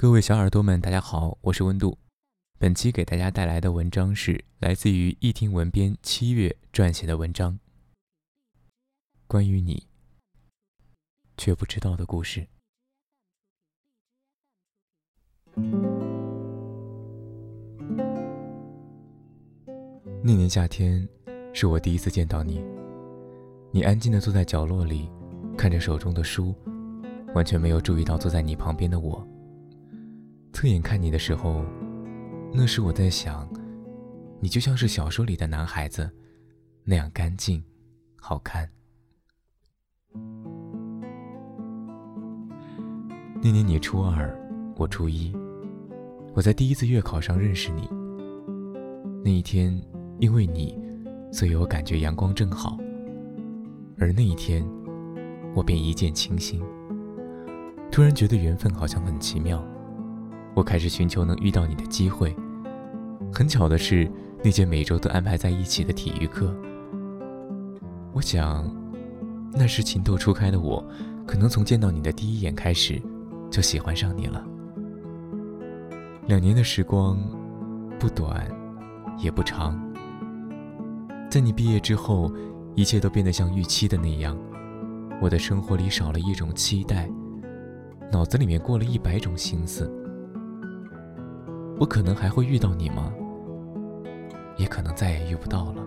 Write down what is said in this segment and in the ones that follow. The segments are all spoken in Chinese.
各位小耳朵们，大家好，我是温度。本期给大家带来的文章是来自于一听文编七月撰写的文章，关于你却不知道的故事。那年夏天，是我第一次见到你。你安静的坐在角落里，看着手中的书，完全没有注意到坐在你旁边的我。侧眼看你的时候。那时我在想，你就像是小说里的男孩子，那样干净、好看。那年你初二，我初一，我在第一次月考上认识你。那一天，因为你，所以我感觉阳光正好。而那一天，我便一见倾心，突然觉得缘分好像很奇妙。我开始寻求能遇到你的机会。很巧的是，那节每周都安排在一起的体育课。我想，那时情窦初开的我，可能从见到你的第一眼开始，就喜欢上你了。两年的时光，不短，也不长。在你毕业之后，一切都变得像预期的那样，我的生活里少了一种期待，脑子里面过了一百种心思。我可能还会遇到你吗？也可能再也遇不到了。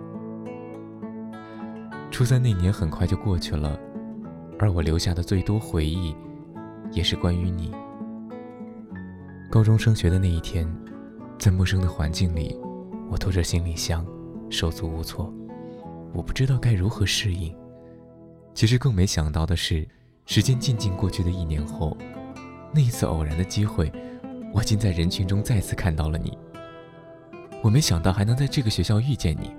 初三那年很快就过去了，而我留下的最多回忆，也是关于你。高中升学的那一天，在陌生的环境里，我拖着行李箱，手足无措，我不知道该如何适应。其实更没想到的是，时间静静过去的一年后，那一次偶然的机会。我竟在人群中再次看到了你。我没想到还能在这个学校遇见你。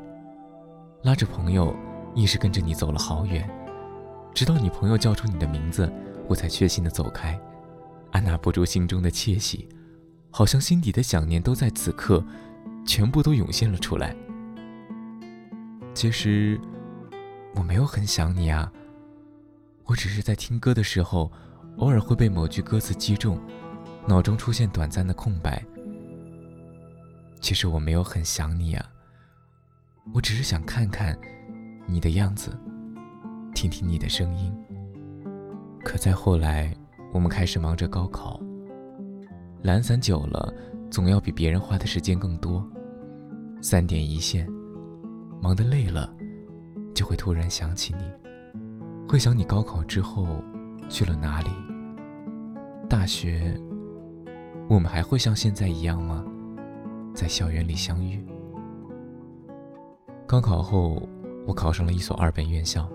拉着朋友，硬是跟着你走了好远，直到你朋友叫出你的名字，我才确信的走开，按捺不住心中的窃喜，好像心底的想念都在此刻，全部都涌现了出来。其实，我没有很想你啊。我只是在听歌的时候，偶尔会被某句歌词击中。脑中出现短暂的空白。其实我没有很想你啊，我只是想看看你的样子，听听你的声音。可再后来，我们开始忙着高考，懒散久了，总要比别人花的时间更多。三点一线，忙得累了，就会突然想起你，会想你高考之后去了哪里，大学。我们还会像现在一样吗？在校园里相遇。高考后，我考上了一所二本院校。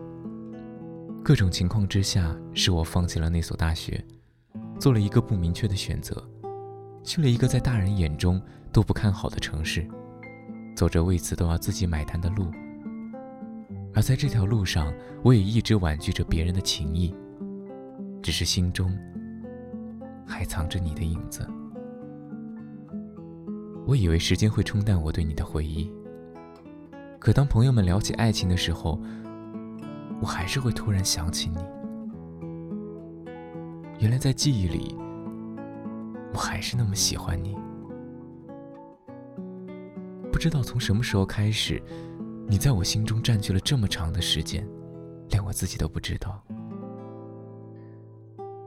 各种情况之下，使我放弃了那所大学，做了一个不明确的选择，去了一个在大人眼中都不看好的城市，走着为此都要自己买单的路。而在这条路上，我也一直婉拒着别人的情谊，只是心中还藏着你的影子。我以为时间会冲淡我对你的回忆，可当朋友们聊起爱情的时候，我还是会突然想起你。原来在记忆里，我还是那么喜欢你。不知道从什么时候开始，你在我心中占据了这么长的时间，连我自己都不知道。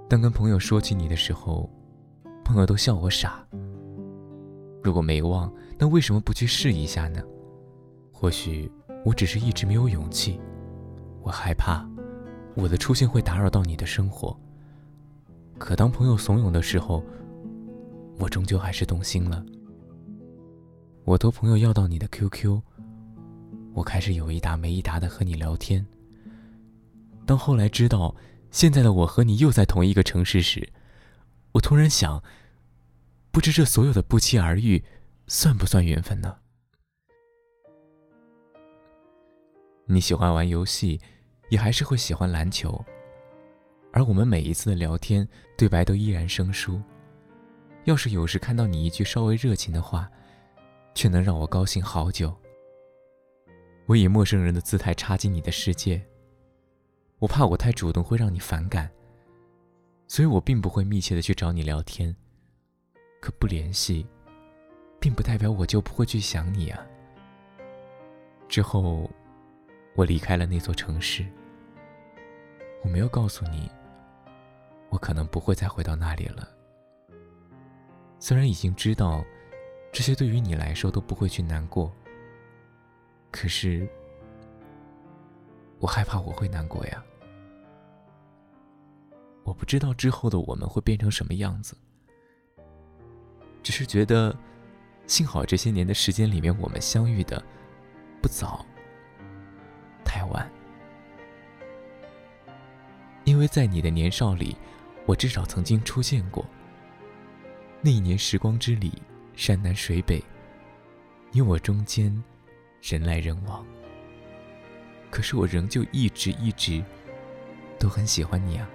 当跟朋友说起你的时候，朋友都笑我傻。如果没忘，那为什么不去试一下呢？或许我只是一直没有勇气，我害怕我的出现会打扰到你的生活。可当朋友怂恿的时候，我终究还是动心了。我托朋友要到你的 QQ，我开始有一搭没一搭的和你聊天。当后来知道现在的我和你又在同一个城市时，我突然想。不知这所有的不期而遇，算不算缘分呢？你喜欢玩游戏，也还是会喜欢篮球，而我们每一次的聊天对白都依然生疏。要是有时看到你一句稍微热情的话，却能让我高兴好久。我以陌生人的姿态插进你的世界，我怕我太主动会让你反感，所以我并不会密切的去找你聊天。可不联系，并不代表我就不会去想你啊。之后，我离开了那座城市。我没有告诉你，我可能不会再回到那里了。虽然已经知道，这些对于你来说都不会去难过，可是，我害怕我会难过呀。我不知道之后的我们会变成什么样子。只是觉得，幸好这些年的时间里面，我们相遇的不早，太晚。因为在你的年少里，我至少曾经出现过。那一年时光之里，山南水北，你我中间，人来人往。可是我仍旧一直一直都很喜欢你啊。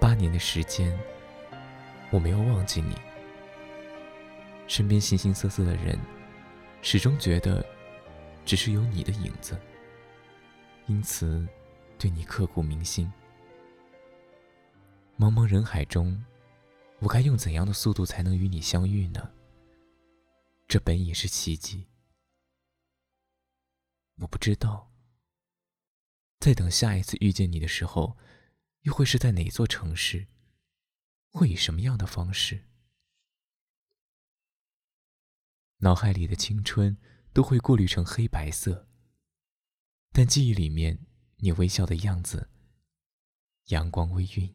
八年的时间。我没有忘记你。身边形形色色的人，始终觉得只是有你的影子，因此对你刻骨铭心。茫茫人海中，我该用怎样的速度才能与你相遇呢？这本也是奇迹。我不知道，在等下一次遇见你的时候，又会是在哪座城市？会以什么样的方式？脑海里的青春都会过滤成黑白色，但记忆里面你微笑的样子，阳光微晕。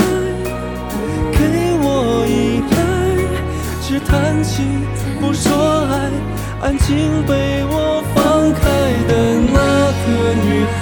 起。不说爱，安静被我放开的那个女孩，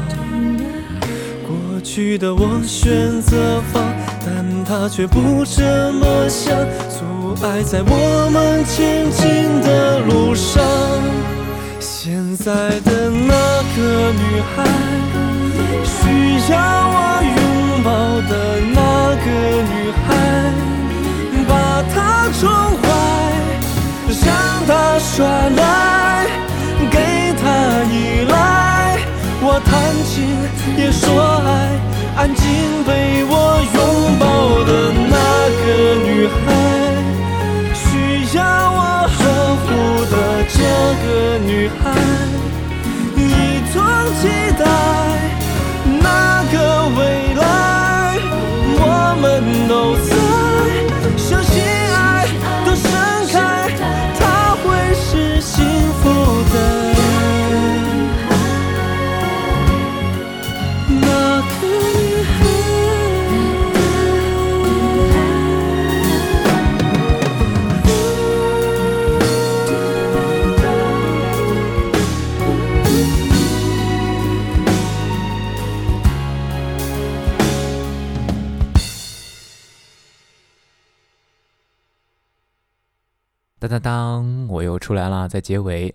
去的我选择放，但他却不这么想，阻碍在我们前进的路上。现在的那个女孩，需要我拥抱的那个女孩，把她宠坏，让她耍赖，给她依赖。我弹琴也说爱，安静被我拥抱的那个女孩，需要我呵护的这个女孩，一同期待当，我又出来了，在结尾。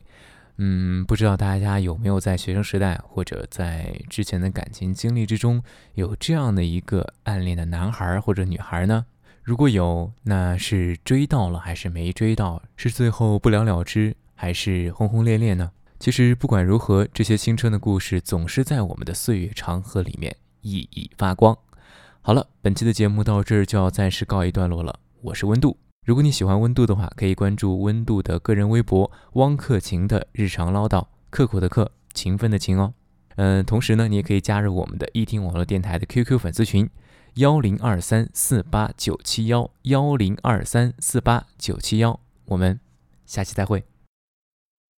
嗯，不知道大家有没有在学生时代或者在之前的感情经历之中，有这样的一个暗恋的男孩或者女孩呢？如果有，那是追到了还是没追到？是最后不了了之，还是轰轰烈烈呢？其实不管如何，这些青春的故事总是在我们的岁月长河里面熠熠发光。好了，本期的节目到这儿就要暂时告一段落了。我是温度。如果你喜欢温度的话，可以关注温度的个人微博“汪克勤的日常唠叨”，刻苦的刻，勤奋的勤哦。嗯，同时呢，你也可以加入我们的易听网络电台的 QQ 粉丝群：幺零二三四八九七幺幺零二三四八九七幺。我们下期再会。